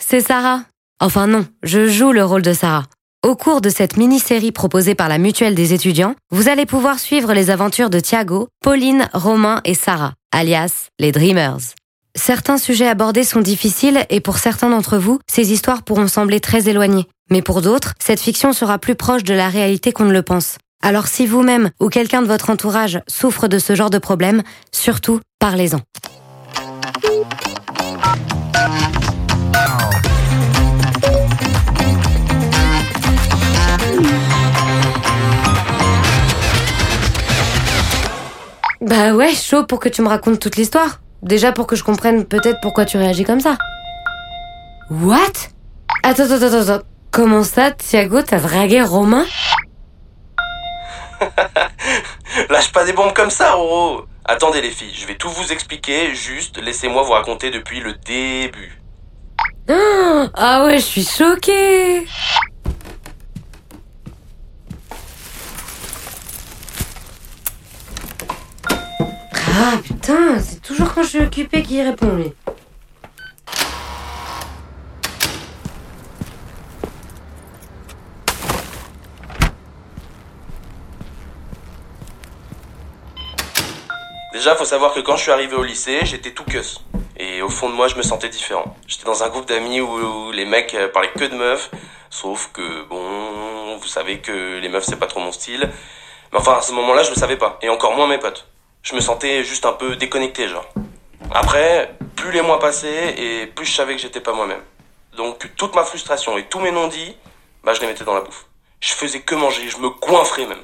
c'est Sarah. Enfin non, je joue le rôle de Sarah. Au cours de cette mini-série proposée par la Mutuelle des étudiants, vous allez pouvoir suivre les aventures de Thiago, Pauline, Romain et Sarah, alias les Dreamers. Certains sujets abordés sont difficiles et pour certains d'entre vous, ces histoires pourront sembler très éloignées. Mais pour d'autres, cette fiction sera plus proche de la réalité qu'on ne le pense. Alors si vous-même ou quelqu'un de votre entourage souffre de ce genre de problème, surtout parlez-en. Bah ouais, chaud pour que tu me racontes toute l'histoire. Déjà pour que je comprenne peut-être pourquoi tu réagis comme ça. What? Attends, attends, attends, attends. Comment ça, Thiago, t'as dragué Romain? Lâche pas des bombes comme ça, Roro Attendez les filles, je vais tout vous expliquer, juste laissez-moi vous raconter depuis le début. Ah ouais, je suis choquée Ah putain, c'est toujours quand je suis occupée qu'il répond lui. Déjà, faut savoir que quand je suis arrivé au lycée, j'étais tout cuss. Et au fond de moi, je me sentais différent. J'étais dans un groupe d'amis où, les mecs euh, parlaient que de meufs, sauf que, bon, vous savez que les meufs, c'est pas trop mon style. Mais enfin, à ce moment-là, je le savais pas. Et encore moins mes potes. Je me sentais juste un peu déconnecté, genre. Après, plus les mois passaient et plus je savais que j'étais pas moi-même. Donc, toute ma frustration et tous mes non-dits, bah, je les mettais dans la bouffe. Je faisais que manger, je me coinfrais même.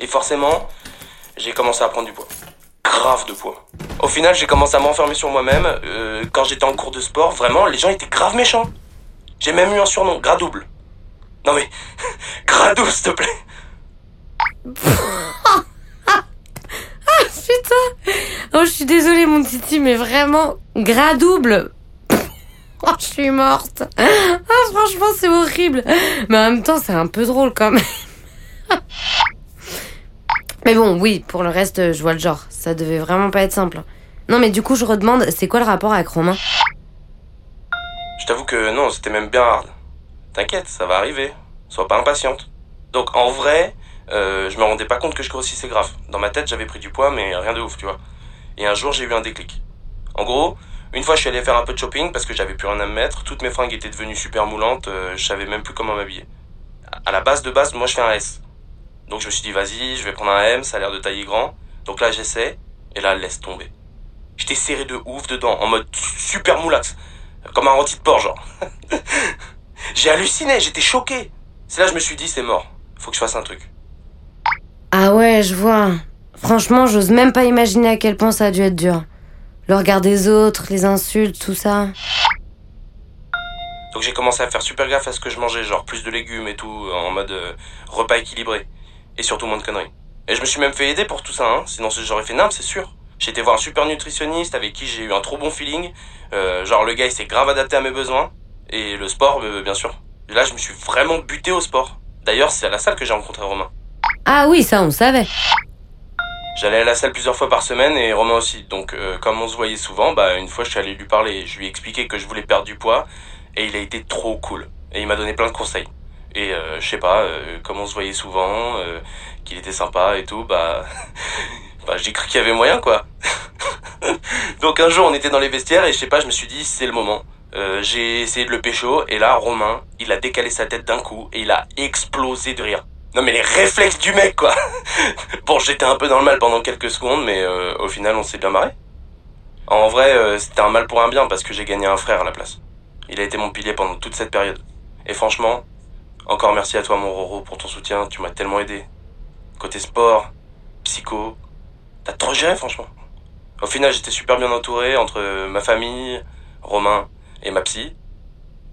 Et forcément, j'ai commencé à prendre du poids grave de poids. Au final, j'ai commencé à m'enfermer sur moi-même. Euh, quand j'étais en cours de sport, vraiment, les gens étaient grave méchants. J'ai même eu un surnom, gras double. Non mais, gras double, s'il te plaît. Oh, je suis désolée, mon titi, mais vraiment, gras double. Oh, je suis morte. Ah, franchement, c'est horrible. Mais en même temps, c'est un peu drôle quand même. Mais bon, oui, pour le reste, je vois le genre. Ça devait vraiment pas être simple. Non, mais du coup, je redemande, c'est quoi le rapport avec Romain? Je t'avoue que non, c'était même bien hard. T'inquiète, ça va arriver. Sois pas impatiente. Donc, en vrai, euh, je me rendais pas compte que je grossissais grave. Dans ma tête, j'avais pris du poids, mais rien de ouf, tu vois. Et un jour, j'ai eu un déclic. En gros, une fois, je suis allé faire un peu de shopping parce que j'avais plus rien à me mettre. Toutes mes fringues étaient devenues super moulantes. Euh, je savais même plus comment m'habiller. À la base de base, moi, je fais un S. Donc je me suis dit, vas-y, je vais prendre un M, ça a l'air de tailler grand. Donc là, j'essaie, et là, laisse tomber. J'étais serré de ouf dedans, en mode super moulax. Comme un rôti de porc, genre. J'ai halluciné, j'étais choqué. C'est là que je me suis dit, c'est mort. Faut que je fasse un truc. Ah ouais, je vois. Franchement, j'ose même pas imaginer à quel point ça a dû être dur. Le regard des autres, les insultes, tout ça. Donc j'ai commencé à faire super gaffe à ce que je mangeais, genre plus de légumes et tout, en mode euh, repas équilibré et surtout moins de conneries. Et je me suis même fait aider pour tout ça, hein. sinon j'aurais fait nimble, c'est sûr. J'ai été voir un super nutritionniste avec qui j'ai eu un trop bon feeling. Euh, genre le gars il s'est grave adapté à mes besoins. Et le sport, euh, bien sûr. Et là je me suis vraiment buté au sport. D'ailleurs c'est à la salle que j'ai rencontré Romain. Ah oui, ça on savait. J'allais à la salle plusieurs fois par semaine et Romain aussi. Donc euh, comme on se voyait souvent, bah une fois je suis allé lui parler. Je lui ai expliqué que je voulais perdre du poids et il a été trop cool. Et il m'a donné plein de conseils. Et euh, je sais pas, euh, comme on se voyait souvent, euh, qu'il était sympa et tout, bah, bah j'ai cru qu'il y avait moyen quoi. Donc un jour on était dans les vestiaires et je sais pas, je me suis dit c'est le moment. j'ai essayé de le pécho et là Romain, il a décalé sa tête d'un coup et il a explosé de rire. Non mais les réflexes du mec quoi. bon j'étais un peu dans le mal pendant quelques secondes mais au final on s'est bien marré. En vrai c'était un mal pour un bien parce que j'ai gagné un frère à la place. Il a été mon pilier pendant toute cette période. Et franchement, encore merci à toi, mon Roro, pour ton soutien. Tu m'as tellement aidé. Côté sport, psycho, t'as trop géré, franchement. Au final, j'étais super bien entouré entre ma famille, Romain et ma psy.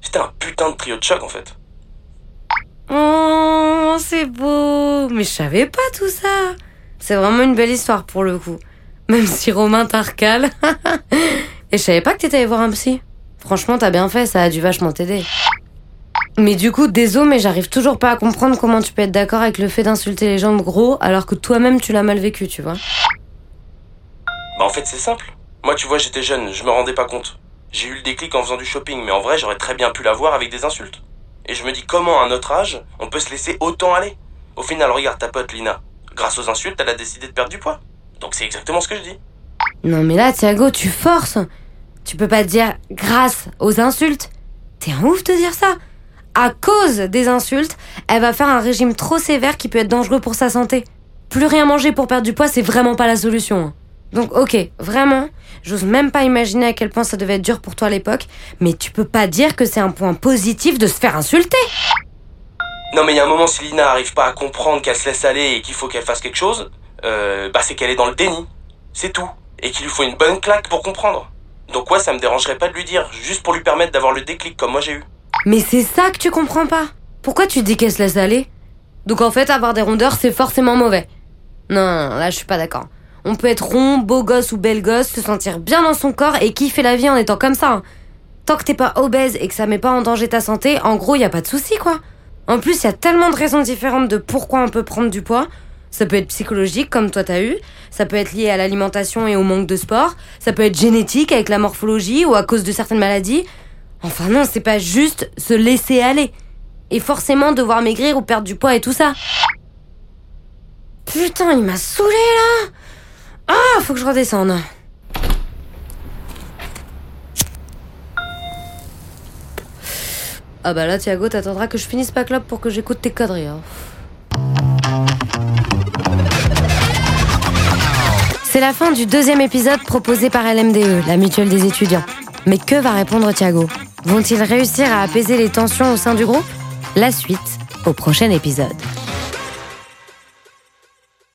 C'était un putain de trio de choc, en fait. C'est beau. Mais je savais pas tout ça. C'est vraiment une belle histoire pour le coup. Même si Romain t'a et je savais pas que t'étais allé voir un psy. Franchement, t'as bien fait, ça a dû vachement t'aider. Mais du coup, désolé, mais j'arrive toujours pas à comprendre comment tu peux être d'accord avec le fait d'insulter les gens de gros alors que toi-même tu l'as mal vécu, tu vois. Bah en fait c'est simple. Moi tu vois j'étais jeune, je me rendais pas compte. J'ai eu le déclic en faisant du shopping, mais en vrai, j'aurais très bien pu l'avoir avec des insultes. Et je me dis comment à notre âge, on peut se laisser autant aller? Au final, regarde ta pote Lina. Grâce aux insultes, elle a décidé de perdre du poids. Donc c'est exactement ce que je dis. Non mais là, Thiago, tu forces. Tu peux pas dire grâce aux insultes. T'es un ouf de dire ça. À cause des insultes, elle va faire un régime trop sévère qui peut être dangereux pour sa santé. Plus rien manger pour perdre du poids, c'est vraiment pas la solution. Donc ok, vraiment, j'ose même pas imaginer à quel point ça devait être dur pour toi à l'époque, mais tu peux pas dire que c'est un point positif de se faire insulter. Non mais il y a un moment, si Lina arrive pas à comprendre qu'elle se laisse aller et qu'il faut qu'elle fasse quelque chose, euh, bah c'est qu'elle est dans le déni. C'est tout. Et qu'il lui faut une bonne claque pour comprendre. Donc ouais, ça me dérangerait pas de lui dire, juste pour lui permettre d'avoir le déclic comme moi j'ai eu. Mais c'est ça que tu comprends pas. Pourquoi tu dis qu'elle se laisse aller? Donc en fait, avoir des rondeurs, c'est forcément mauvais. Non, là je suis pas d'accord. On peut être rond, beau gosse ou belle gosse, se sentir bien dans son corps et kiffer la vie en étant comme ça. hein. Tant que t'es pas obèse et que ça met pas en danger ta santé, en gros, y a pas de souci quoi. En plus, y a tellement de raisons différentes de pourquoi on peut prendre du poids. Ça peut être psychologique, comme toi t'as eu. Ça peut être lié à l'alimentation et au manque de sport. Ça peut être génétique, avec la morphologie ou à cause de certaines maladies. Enfin non, c'est pas juste se laisser aller. Et forcément devoir maigrir ou perdre du poids et tout ça. Putain, il m'a saoulé là Ah, faut que je redescende. Ah bah là, Thiago, t'attendras que je finisse ma clope pour que j'écoute tes conneries. hein. C'est la fin du deuxième épisode proposé par LMDE, la mutuelle des étudiants. Mais que va répondre Thiago? Vont-ils réussir à apaiser les tensions au sein du groupe? La suite au prochain épisode.